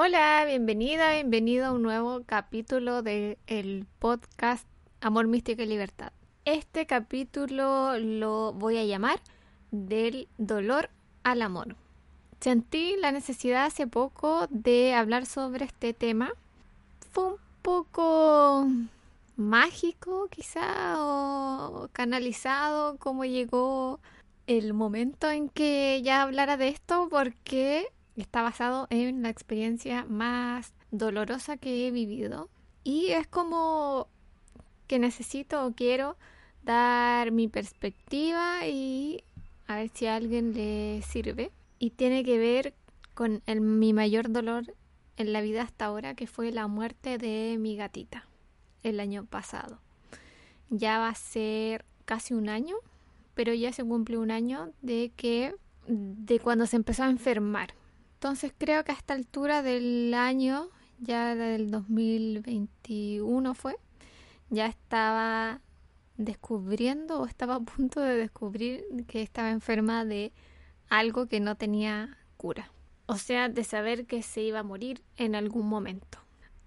Hola, bienvenida, bienvenido a un nuevo capítulo del podcast Amor Místico y Libertad. Este capítulo lo voy a llamar Del dolor al amor. Sentí la necesidad hace poco de hablar sobre este tema. Fue un poco mágico quizá o canalizado como llegó el momento en que ya hablara de esto porque Está basado en la experiencia más dolorosa que he vivido. Y es como que necesito o quiero dar mi perspectiva y a ver si a alguien le sirve. Y tiene que ver con mi mayor dolor en la vida hasta ahora, que fue la muerte de mi gatita el año pasado. Ya va a ser casi un año, pero ya se cumple un año de que de cuando se empezó a enfermar. Entonces creo que a esta altura del año, ya del 2021 fue, ya estaba descubriendo o estaba a punto de descubrir que estaba enferma de algo que no tenía cura. O sea, de saber que se iba a morir en algún momento.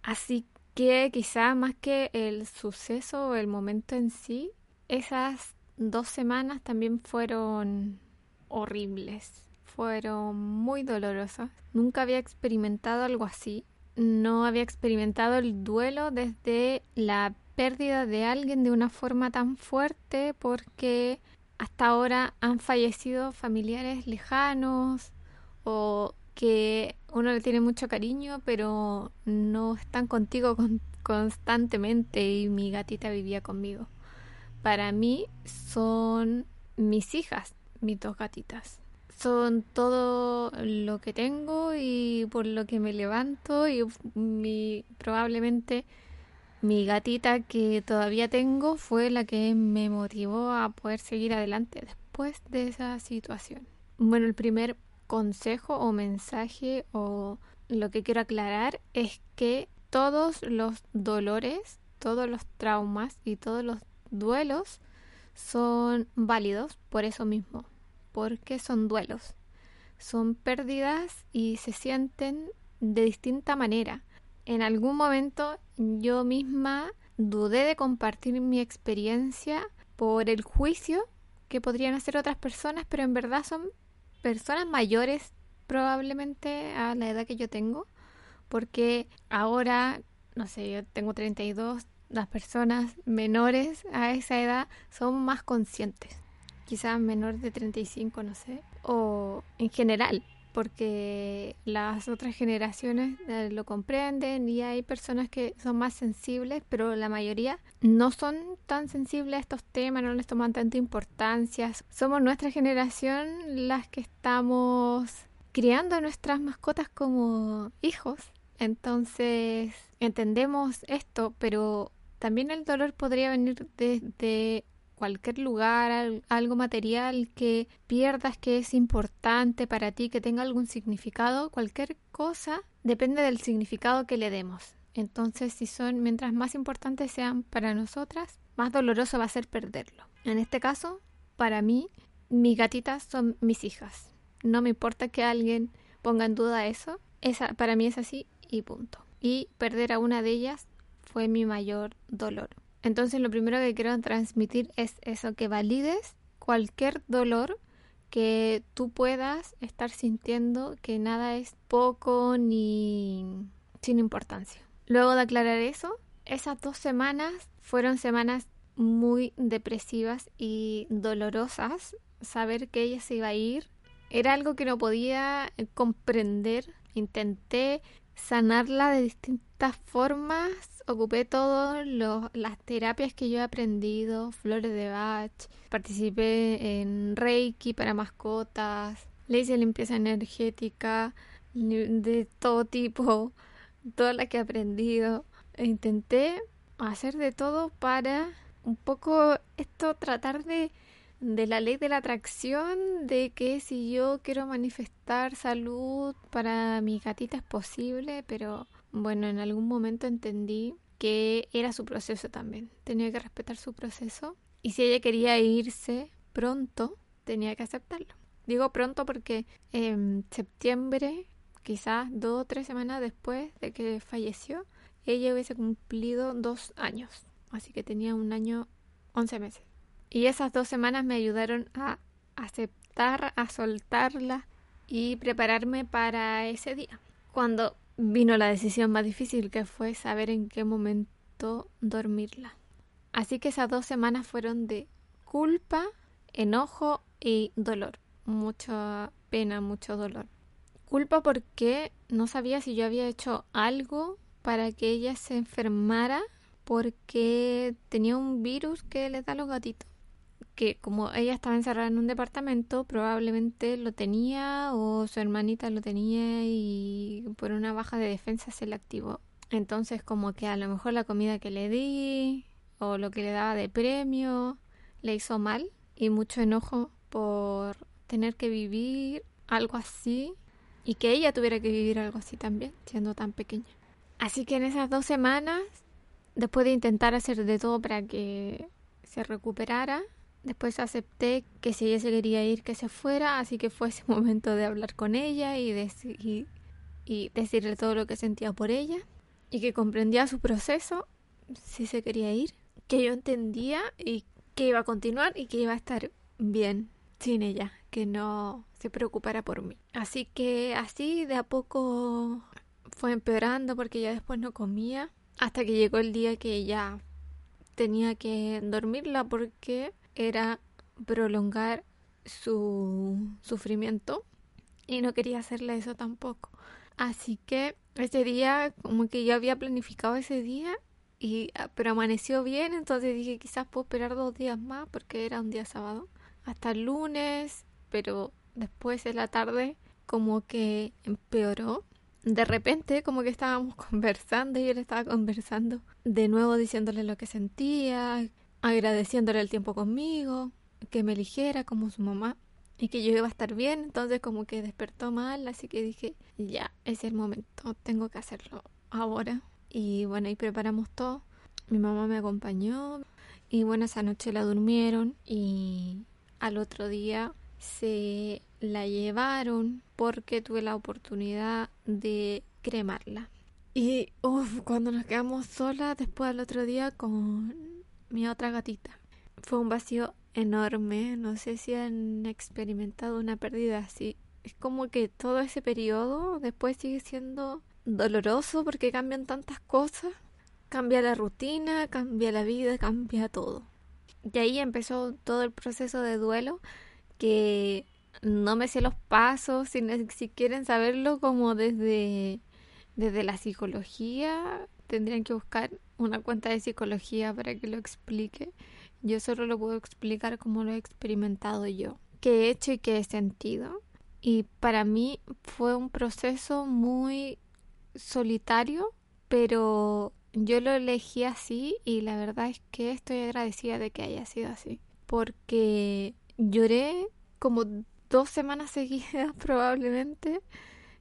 Así que quizá más que el suceso o el momento en sí, esas dos semanas también fueron horribles fueron muy dolorosas. Nunca había experimentado algo así. No había experimentado el duelo desde la pérdida de alguien de una forma tan fuerte porque hasta ahora han fallecido familiares lejanos o que uno le tiene mucho cariño pero no están contigo constantemente y mi gatita vivía conmigo. Para mí son mis hijas, mis dos gatitas son todo lo que tengo y por lo que me levanto y mi, probablemente mi gatita que todavía tengo fue la que me motivó a poder seguir adelante después de esa situación. Bueno, el primer consejo o mensaje o lo que quiero aclarar es que todos los dolores, todos los traumas y todos los duelos son válidos por eso mismo porque son duelos, son pérdidas y se sienten de distinta manera. En algún momento yo misma dudé de compartir mi experiencia por el juicio que podrían hacer otras personas, pero en verdad son personas mayores probablemente a la edad que yo tengo, porque ahora, no sé, yo tengo 32, las personas menores a esa edad son más conscientes quizás menor de 35, no sé, o en general, porque las otras generaciones eh, lo comprenden y hay personas que son más sensibles, pero la mayoría no son tan sensibles a estos temas, no les toman tanta importancia. Somos nuestra generación las que estamos criando a nuestras mascotas como hijos. Entonces entendemos esto, pero también el dolor podría venir desde cualquier lugar, algo material que pierdas que es importante para ti, que tenga algún significado, cualquier cosa depende del significado que le demos. Entonces, si son, mientras más importantes sean para nosotras, más doloroso va a ser perderlo. En este caso, para mí, mis gatitas son mis hijas. No me importa que alguien ponga en duda eso. Esa, para mí es así y punto. Y perder a una de ellas fue mi mayor dolor. Entonces lo primero que quiero transmitir es eso, que valides cualquier dolor que tú puedas estar sintiendo, que nada es poco ni sin importancia. Luego de aclarar eso, esas dos semanas fueron semanas muy depresivas y dolorosas. Saber que ella se iba a ir era algo que no podía comprender. Intenté sanarla de distintas formas. Ocupé todas las terapias que yo he aprendido, flores de Bach, participé en Reiki para mascotas, le hice limpieza energética de todo tipo, toda la que he aprendido. E intenté hacer de todo para un poco esto, tratar de de la ley de la atracción, de que si yo quiero manifestar salud para mi gatita es posible, pero bueno, en algún momento entendí que era su proceso también, tenía que respetar su proceso y si ella quería irse pronto, tenía que aceptarlo. Digo pronto porque en septiembre quizás dos o tres semanas después de que falleció, ella hubiese cumplido dos años. Así que tenía un año, once meses. Y esas dos semanas me ayudaron a aceptar, a soltarla y prepararme para ese día. Cuando vino la decisión más difícil que fue saber en qué momento dormirla. Así que esas dos semanas fueron de culpa, enojo y dolor. Mucha pena, mucho dolor. Culpa porque no sabía si yo había hecho algo para que ella se enfermara porque tenía un virus que le da a los gatitos. Que como ella estaba encerrada en un departamento, probablemente lo tenía o su hermanita lo tenía y por una baja de defensa se le activó. Entonces como que a lo mejor la comida que le di o lo que le daba de premio le hizo mal y mucho enojo por tener que vivir algo así y que ella tuviera que vivir algo así también, siendo tan pequeña. Así que en esas dos semanas, después de intentar hacer de todo para que se recuperara, después acepté que si ella se quería ir, que se fuera, así que fue ese momento de hablar con ella y, y decirle todo lo que sentía por ella y que comprendía su proceso, si se quería ir, que yo entendía y que iba a continuar y que iba a estar bien sin ella, que no se preocupara por mí. Así que así de a poco fue empeorando porque ya después no comía hasta que llegó el día que ya tenía que dormirla porque era prolongar su sufrimiento y no quería hacerle eso tampoco. Así que ese día, como que yo había planificado ese día, y, ah, pero amaneció bien, entonces dije quizás puedo esperar dos días más porque era un día sábado, hasta el lunes, pero después de la tarde como que empeoró. De repente como que estábamos conversando y él estaba conversando de nuevo diciéndole lo que sentía, agradeciéndole el tiempo conmigo, que me eligiera como su mamá y que yo iba a estar bien, entonces como que despertó mal, así que dije, ya, es el momento, tengo que hacerlo ahora. Y bueno, y preparamos todo. Mi mamá me acompañó y bueno, esa noche la durmieron y al otro día se la llevaron porque tuve la oportunidad de cremarla. Y cuando nos quedamos solas después del otro día con mi otra gatita, fue un vacío enorme. No sé si han experimentado una pérdida así. Es como que todo ese periodo después sigue siendo doloroso porque cambian tantas cosas. Cambia la rutina, cambia la vida, cambia todo. Y ahí empezó todo el proceso de duelo que no me sé los pasos, si, si quieren saberlo como desde, desde la psicología, tendrían que buscar una cuenta de psicología para que lo explique. Yo solo lo puedo explicar como lo he experimentado yo, qué he hecho y qué he sentido. Y para mí fue un proceso muy solitario, pero yo lo elegí así y la verdad es que estoy agradecida de que haya sido así, porque lloré como dos semanas seguidas probablemente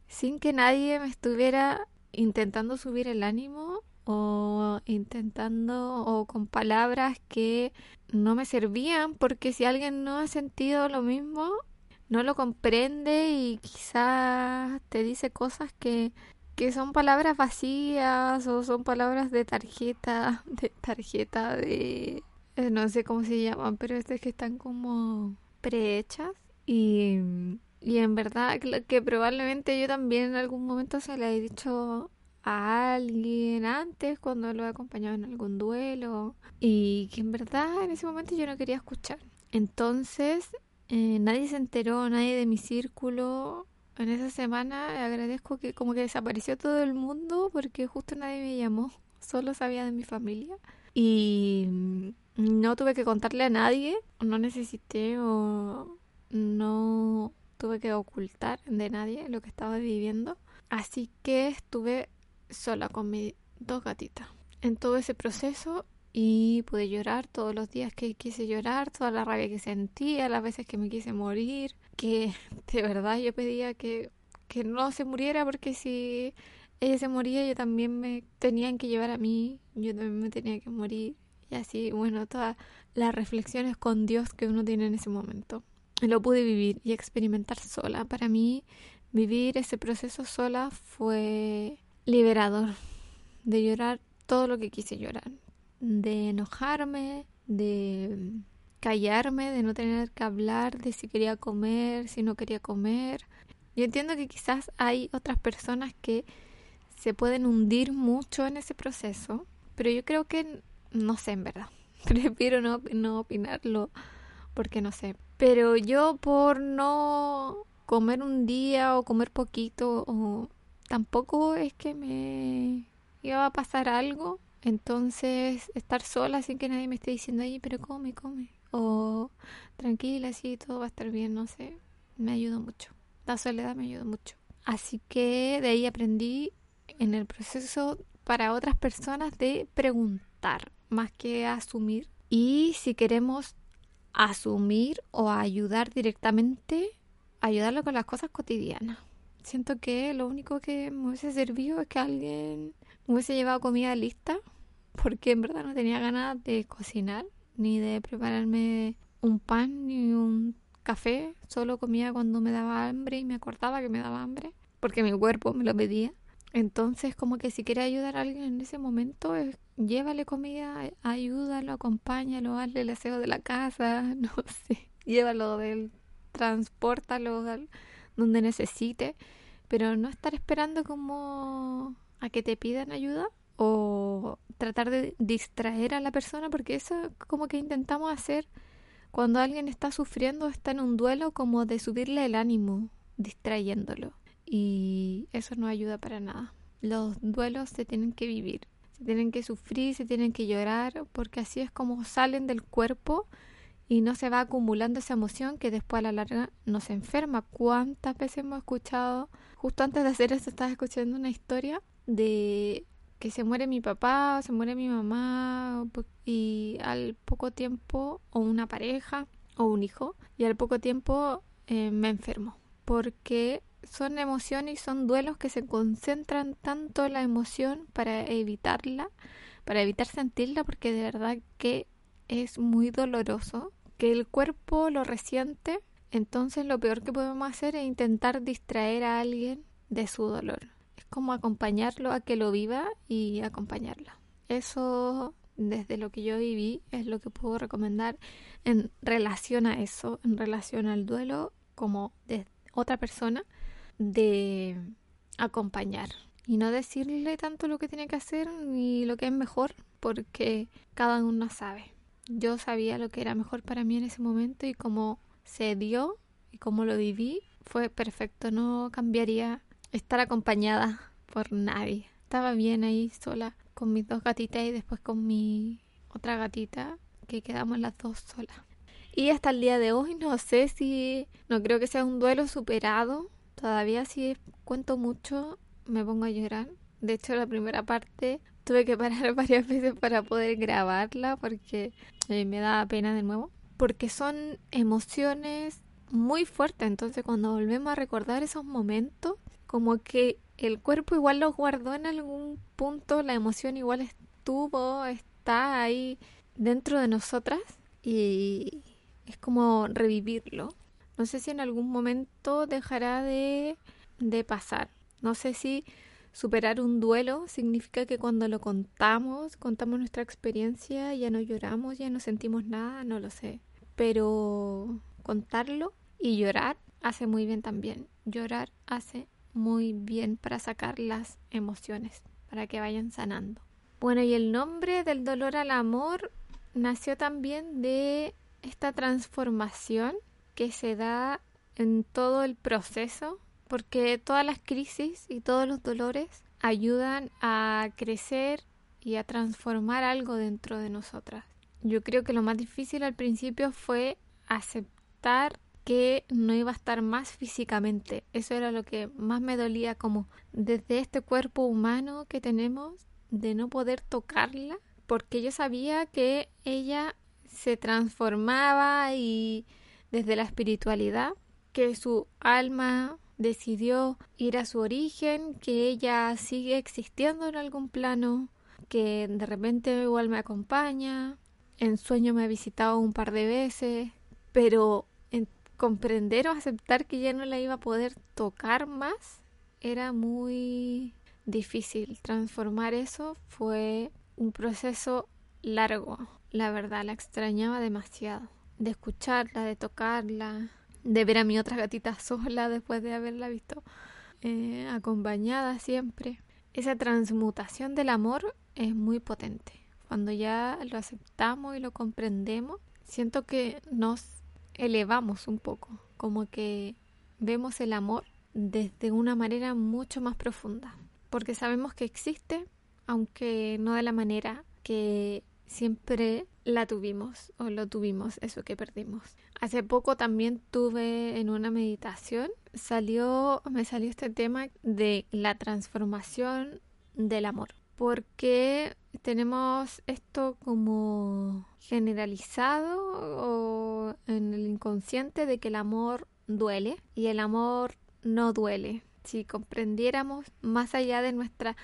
sin que nadie me estuviera intentando subir el ánimo o intentando o con palabras que no me servían porque si alguien no ha sentido lo mismo no lo comprende y quizás te dice cosas que, que son palabras vacías o son palabras de tarjeta de tarjeta de eh, no sé cómo se llaman pero es que están como prehechas. Y, y en verdad que probablemente yo también en algún momento se le he dicho a alguien antes cuando lo he acompañado en algún duelo y que en verdad en ese momento yo no quería escuchar. Entonces eh, nadie se enteró, nadie de mi círculo. En esa semana agradezco que como que desapareció todo el mundo porque justo nadie me llamó, solo sabía de mi familia y no tuve que contarle a nadie, no necesité o no tuve que ocultar de nadie lo que estaba viviendo. Así que estuve sola con mis dos gatitas en todo ese proceso y pude llorar todos los días que quise llorar, toda la rabia que sentía, las veces que me quise morir, que de verdad yo pedía que, que no se muriera porque si ella se moría yo también me tenían que llevar a mí, yo también me tenía que morir y así, bueno, todas las reflexiones con Dios que uno tiene en ese momento. Lo pude vivir y experimentar sola. Para mí vivir ese proceso sola fue liberador, de llorar todo lo que quise llorar, de enojarme, de callarme, de no tener que hablar de si quería comer, si no quería comer. Yo entiendo que quizás hay otras personas que se pueden hundir mucho en ese proceso, pero yo creo que no sé en verdad. Prefiero no, no opinarlo porque no sé. Pero yo por no comer un día o comer poquito o tampoco es que me iba a pasar algo. Entonces estar sola sin que nadie me esté diciendo, ay, pero come, come. O tranquila, sí, todo va a estar bien, no sé. Me ayudó mucho. La soledad me ayudó mucho. Así que de ahí aprendí en el proceso para otras personas de preguntar más que asumir. Y si queremos asumir o ayudar directamente, ayudarlo con las cosas cotidianas. Siento que lo único que me hubiese servido es que alguien me hubiese llevado comida lista, porque en verdad no tenía ganas de cocinar, ni de prepararme un pan, ni un café, solo comía cuando me daba hambre y me acordaba que me daba hambre, porque mi cuerpo me lo pedía. Entonces, como que si quiere ayudar a alguien en ese momento, llévale comida, ayúdalo, acompáñalo, hazle el aseo de la casa, no sé, llévalo del, transportalo donde necesite, pero no estar esperando como a que te pidan ayuda o tratar de distraer a la persona, porque eso es como que intentamos hacer cuando alguien está sufriendo, está en un duelo, como de subirle el ánimo, distrayéndolo y eso no ayuda para nada. Los duelos se tienen que vivir, se tienen que sufrir, se tienen que llorar, porque así es como salen del cuerpo y no se va acumulando esa emoción que después a la larga nos enferma. ¿Cuántas veces hemos escuchado? Justo antes de hacer esto estaba escuchando una historia de que se muere mi papá, se muere mi mamá y al poco tiempo, o una pareja, o un hijo, y al poco tiempo eh, me enfermo. Porque son emociones y son duelos que se concentran tanto la emoción para evitarla, para evitar sentirla, porque de verdad que es muy doloroso, que el cuerpo lo resiente, entonces lo peor que podemos hacer es intentar distraer a alguien de su dolor. Es como acompañarlo a que lo viva y acompañarlo. Eso, desde lo que yo viví, es lo que puedo recomendar en relación a eso, en relación al duelo, como de otra persona de acompañar y no decirle tanto lo que tiene que hacer ni lo que es mejor porque cada uno sabe. Yo sabía lo que era mejor para mí en ese momento y como se dio y como lo viví fue perfecto. No cambiaría estar acompañada por nadie. Estaba bien ahí sola con mis dos gatitas y después con mi otra gatita que quedamos las dos solas. Y hasta el día de hoy no sé si, no creo que sea un duelo superado, Todavía si cuento mucho me pongo a llorar. De hecho, la primera parte tuve que parar varias veces para poder grabarla porque eh, me da pena de nuevo. Porque son emociones muy fuertes. Entonces, cuando volvemos a recordar esos momentos, como que el cuerpo igual los guardó en algún punto, la emoción igual estuvo, está ahí dentro de nosotras y es como revivirlo. No sé si en algún momento dejará de, de pasar. No sé si superar un duelo significa que cuando lo contamos, contamos nuestra experiencia, ya no lloramos, ya no sentimos nada, no lo sé. Pero contarlo y llorar hace muy bien también. Llorar hace muy bien para sacar las emociones, para que vayan sanando. Bueno, y el nombre del dolor al amor nació también de esta transformación que se da en todo el proceso, porque todas las crisis y todos los dolores ayudan a crecer y a transformar algo dentro de nosotras. Yo creo que lo más difícil al principio fue aceptar que no iba a estar más físicamente. Eso era lo que más me dolía, como desde este cuerpo humano que tenemos, de no poder tocarla, porque yo sabía que ella se transformaba y desde la espiritualidad, que su alma decidió ir a su origen, que ella sigue existiendo en algún plano, que de repente igual me acompaña, en sueño me ha visitado un par de veces, pero comprender o aceptar que ya no la iba a poder tocar más era muy difícil. Transformar eso fue un proceso largo. La verdad, la extrañaba demasiado. De escucharla, de tocarla, de ver a mi otra gatita sola después de haberla visto eh, acompañada siempre. Esa transmutación del amor es muy potente. Cuando ya lo aceptamos y lo comprendemos, siento que nos elevamos un poco, como que vemos el amor desde una manera mucho más profunda, porque sabemos que existe, aunque no de la manera que siempre la tuvimos o lo tuvimos, eso que perdimos. Hace poco también tuve en una meditación, salió, me salió este tema de la transformación del amor, porque tenemos esto como generalizado o en el inconsciente de que el amor duele y el amor no duele. Si comprendiéramos más allá de nuestra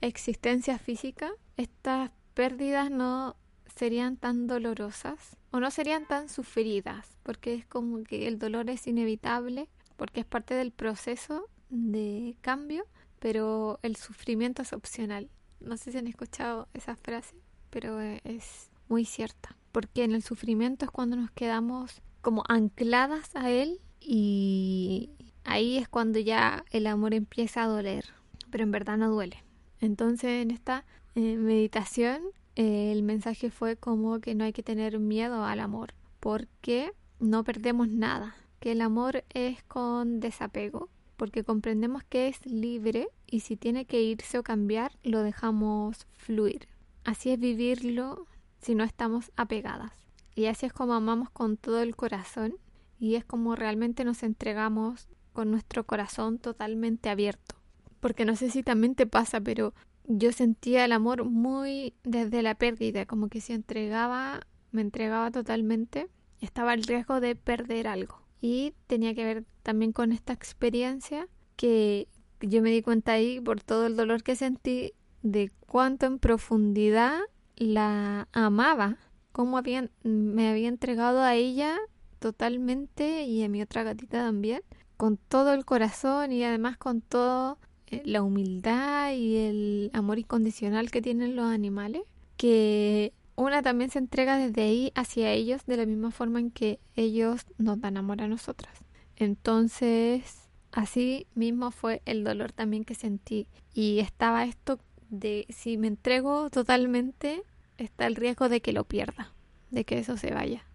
existencia física, estas pérdidas no serían tan dolorosas o no serían tan sufridas, porque es como que el dolor es inevitable, porque es parte del proceso de cambio, pero el sufrimiento es opcional. No sé si han escuchado esa frase, pero es muy cierta, porque en el sufrimiento es cuando nos quedamos como ancladas a él y ahí es cuando ya el amor empieza a doler, pero en verdad no duele. Entonces en esta eh, meditación eh, el mensaje fue como que no hay que tener miedo al amor, porque no perdemos nada, que el amor es con desapego, porque comprendemos que es libre y si tiene que irse o cambiar, lo dejamos fluir. Así es vivirlo si no estamos apegadas. Y así es como amamos con todo el corazón y es como realmente nos entregamos con nuestro corazón totalmente abierto. Porque no sé si también te pasa, pero yo sentía el amor muy desde la pérdida, como que si entregaba, me entregaba totalmente, estaba el riesgo de perder algo. Y tenía que ver también con esta experiencia que yo me di cuenta ahí por todo el dolor que sentí de cuánto en profundidad la amaba, cómo habían, me había entregado a ella totalmente y a mi otra gatita también, con todo el corazón y además con todo la humildad y el amor incondicional que tienen los animales, que una también se entrega desde ahí hacia ellos de la misma forma en que ellos nos dan amor a nosotras. Entonces, así mismo fue el dolor también que sentí. Y estaba esto de si me entrego totalmente, está el riesgo de que lo pierda, de que eso se vaya.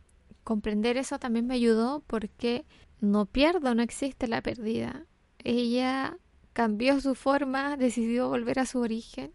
Comprender eso también me ayudó porque no pierdo, no existe la pérdida. Ella cambió su forma, decidió volver a su origen,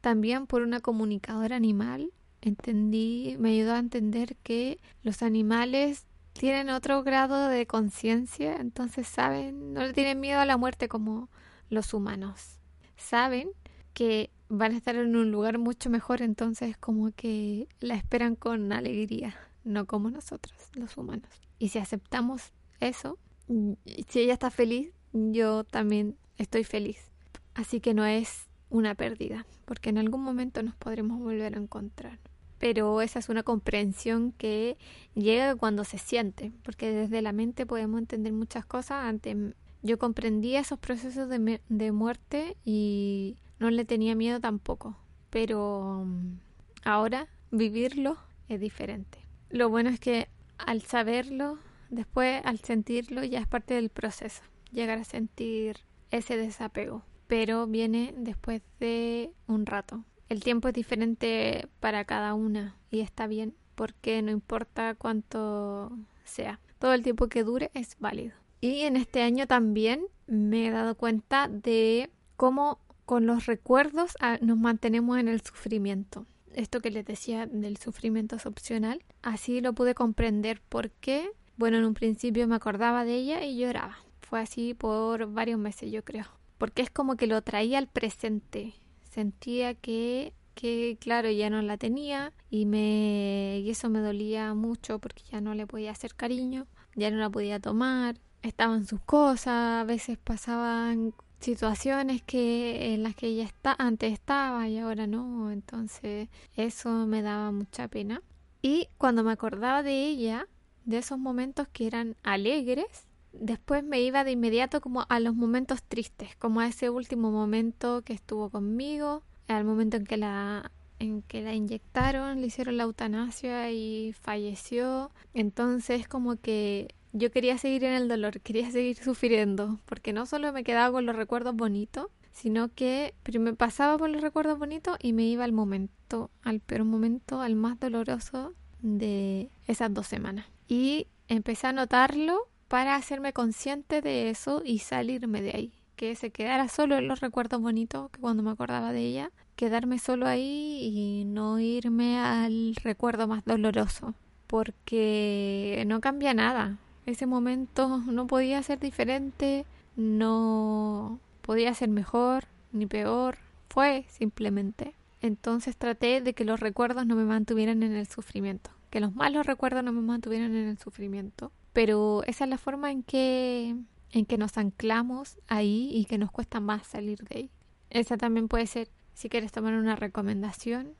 también por una comunicadora animal. Entendí, me ayudó a entender que los animales tienen otro grado de conciencia, entonces saben, no le tienen miedo a la muerte como los humanos. Saben que van a estar en un lugar mucho mejor, entonces como que la esperan con alegría, no como nosotros, los humanos. Y si aceptamos eso, si ella está feliz, yo también estoy feliz. Así que no es una pérdida, porque en algún momento nos podremos volver a encontrar. Pero esa es una comprensión que llega cuando se siente, porque desde la mente podemos entender muchas cosas. Antes yo comprendía esos procesos de, de muerte y no le tenía miedo tampoco, pero mm, ahora vivirlo es diferente. Lo bueno es que al saberlo, después al sentirlo ya es parte del proceso. Llegar a sentir ese desapego, pero viene después de un rato. El tiempo es diferente para cada una y está bien porque no importa cuánto sea. Todo el tiempo que dure es válido. Y en este año también me he dado cuenta de cómo con los recuerdos ah, nos mantenemos en el sufrimiento. Esto que les decía del sufrimiento es opcional. Así lo pude comprender porque, bueno, en un principio me acordaba de ella y lloraba. Fue así por varios meses, yo creo. Porque es como que lo traía al presente. Sentía que, que claro, ya no la tenía y, me, y eso me dolía mucho porque ya no le podía hacer cariño, ya no la podía tomar. Estaban sus cosas, a veces pasaban situaciones que en las que ella está, antes estaba y ahora no, entonces eso me daba mucha pena. Y cuando me acordaba de ella, de esos momentos que eran alegres, después me iba de inmediato como a los momentos tristes, como a ese último momento que estuvo conmigo, al momento en que la en que la inyectaron, le hicieron la eutanasia y falleció. Entonces como que yo quería seguir en el dolor, quería seguir sufriendo, porque no solo me quedaba con los recuerdos bonitos, sino que me pasaba por los recuerdos bonitos y me iba al momento, al peor momento, al más doloroso de esas dos semanas. Y empecé a notarlo para hacerme consciente de eso y salirme de ahí. Que se quedara solo en los recuerdos bonitos, que cuando me acordaba de ella, quedarme solo ahí y no irme al recuerdo más doloroso. Porque no cambia nada. Ese momento no podía ser diferente, no podía ser mejor ni peor, fue simplemente. Entonces traté de que los recuerdos no me mantuvieran en el sufrimiento, que los malos recuerdos no me mantuvieran en el sufrimiento pero esa es la forma en que, en que nos anclamos ahí y que nos cuesta más salir de ahí. Esa también puede ser, si quieres tomar una recomendación,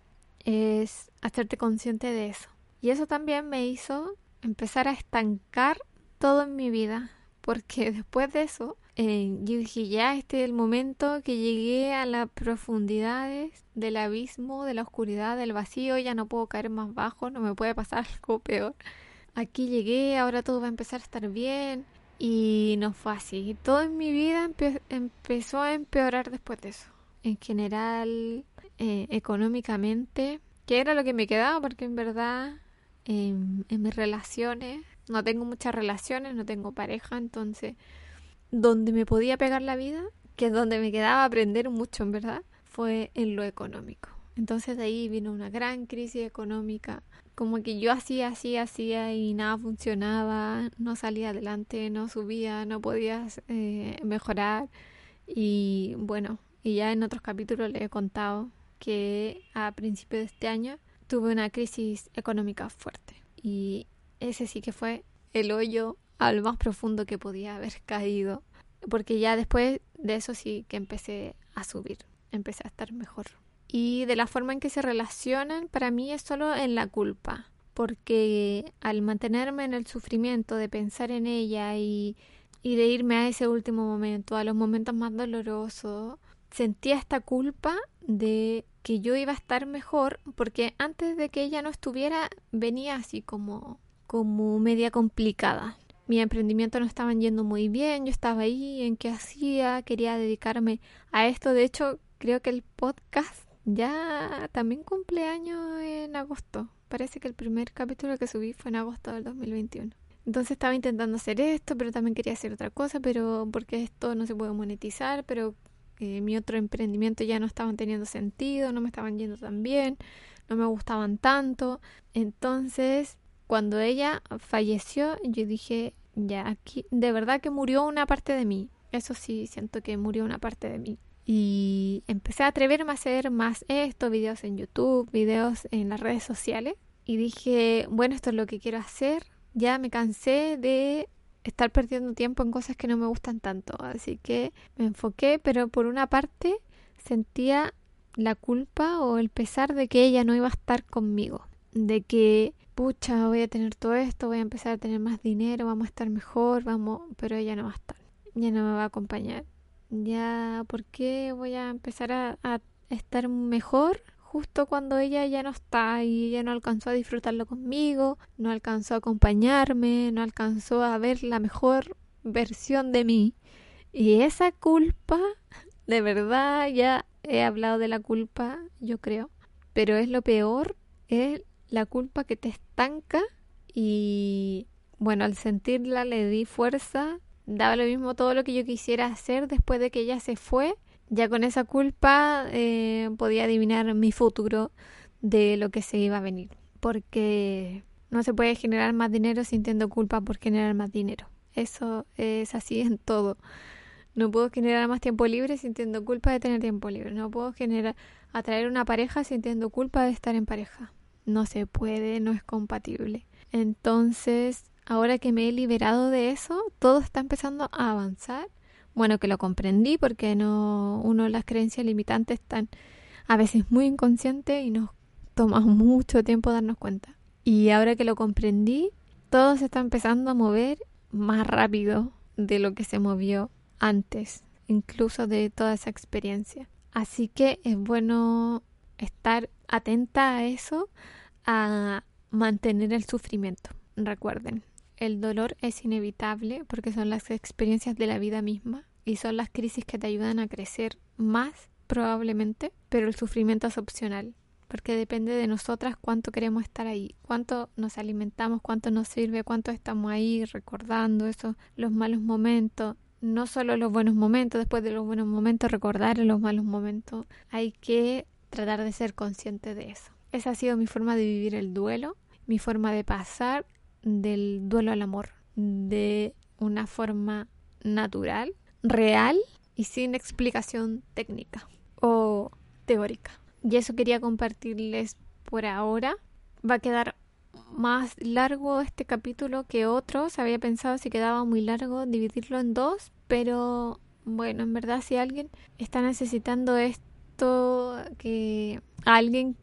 es hacerte consciente de eso. Y eso también me hizo empezar a estancar todo en mi vida, porque después de eso eh, yo dije, ya este es el momento que llegué a las profundidades del abismo, de la oscuridad, del vacío, ya no puedo caer más bajo, no me puede pasar algo peor aquí llegué, ahora todo va a empezar a estar bien. Y no fue así. Todo en mi vida empezó a empeorar después de eso. En general, eh, económicamente, que era lo que me quedaba, porque en verdad en mis relaciones, no tengo muchas relaciones, no tengo pareja, entonces, donde me podía pegar la vida, que es donde me quedaba aprender mucho, en verdad, fue en lo económico. Entonces de ahí vino una gran crisis económica como que yo hacía, hacía, hacía y nada funcionaba, no salía adelante, no subía, no podía eh, mejorar. Y bueno, y ya en otros capítulos le he contado que a principios de este año tuve una crisis económica fuerte. Y ese sí que fue el hoyo al más profundo que podía haber caído. Porque ya después de eso sí que empecé a subir, empecé a estar mejor y de la forma en que se relacionan para mí es solo en la culpa porque al mantenerme en el sufrimiento de pensar en ella y, y de irme a ese último momento, a los momentos más dolorosos, sentía esta culpa de que yo iba a estar mejor porque antes de que ella no estuviera venía así como como media complicada. Mi emprendimiento no estaba yendo muy bien, yo estaba ahí en qué hacía, quería dedicarme a esto. De hecho, creo que el podcast ya también cumpleaños en agosto. Parece que el primer capítulo que subí fue en agosto del 2021. Entonces estaba intentando hacer esto, pero también quería hacer otra cosa, pero porque esto no se puede monetizar, pero eh, mi otro emprendimiento ya no estaban teniendo sentido, no me estaban yendo tan bien, no me gustaban tanto. Entonces, cuando ella falleció, yo dije, ya aquí, de verdad que murió una parte de mí. Eso sí, siento que murió una parte de mí. Y empecé a atreverme a hacer más esto, videos en YouTube, videos en las redes sociales. Y dije, bueno, esto es lo que quiero hacer. Ya me cansé de estar perdiendo tiempo en cosas que no me gustan tanto. Así que me enfoqué, pero por una parte sentía la culpa o el pesar de que ella no iba a estar conmigo. De que, pucha, voy a tener todo esto, voy a empezar a tener más dinero, vamos a estar mejor, vamos, pero ella no va a estar. Ya no me va a acompañar ya, ¿por qué voy a empezar a, estar mejor justo cuando ella ya no está y ella no alcanzó a disfrutarlo conmigo, no alcanzó a acompañarme, no alcanzó a ver la mejor versión de mí. Y esa culpa, de verdad, ya he hablado de la culpa, yo creo, pero es lo peor, es la culpa que te estanca y bueno, al sentirla le di fuerza daba lo mismo todo lo que yo quisiera hacer después de que ella se fue. Ya con esa culpa eh, podía adivinar mi futuro de lo que se iba a venir. Porque no se puede generar más dinero sintiendo culpa por generar más dinero. Eso es así en todo. No puedo generar más tiempo libre sintiendo culpa de tener tiempo libre. No puedo generar atraer una pareja sintiendo culpa de estar en pareja. No se puede, no es compatible. Entonces, ahora que me he liberado de eso, todo está empezando a avanzar. Bueno, que lo comprendí porque no uno las creencias limitantes están a veces muy inconscientes y nos toma mucho tiempo darnos cuenta. Y ahora que lo comprendí, todo se está empezando a mover más rápido de lo que se movió antes, incluso de toda esa experiencia. Así que es bueno estar atenta a eso, a mantener el sufrimiento. Recuerden, el dolor es inevitable porque son las experiencias de la vida misma y son las crisis que te ayudan a crecer más probablemente, pero el sufrimiento es opcional porque depende de nosotras cuánto queremos estar ahí, cuánto nos alimentamos, cuánto nos sirve, cuánto estamos ahí recordando eso, los malos momentos, no solo los buenos momentos, después de los buenos momentos recordar los malos momentos, hay que tratar de ser consciente de eso. Esa ha sido mi forma de vivir el duelo, mi forma de pasar del duelo al amor, de una forma natural, real y sin explicación técnica o teórica. Y eso quería compartirles por ahora. Va a quedar más largo este capítulo que otros. Había pensado si quedaba muy largo dividirlo en dos, pero bueno, en verdad si alguien está necesitando esto, que alguien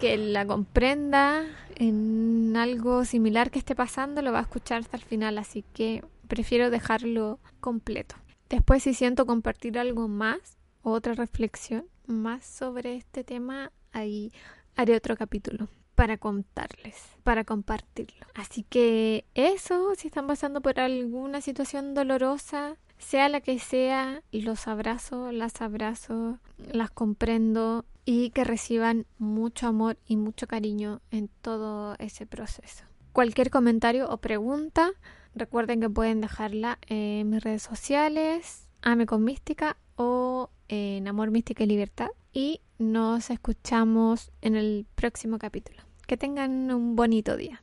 que la comprenda en algo similar que esté pasando, lo va a escuchar hasta el final, así que prefiero dejarlo completo. Después si siento compartir algo más, otra reflexión, más sobre este tema, ahí haré otro capítulo para contarles, para compartirlo. Así que eso, si están pasando por alguna situación dolorosa, sea la que sea, los abrazo, las abrazo, las comprendo y que reciban mucho amor y mucho cariño en todo ese proceso. Cualquier comentario o pregunta, recuerden que pueden dejarla en mis redes sociales, Ame con Mística o en Amor, Mística y Libertad. Y nos escuchamos en el próximo capítulo. Que tengan un bonito día.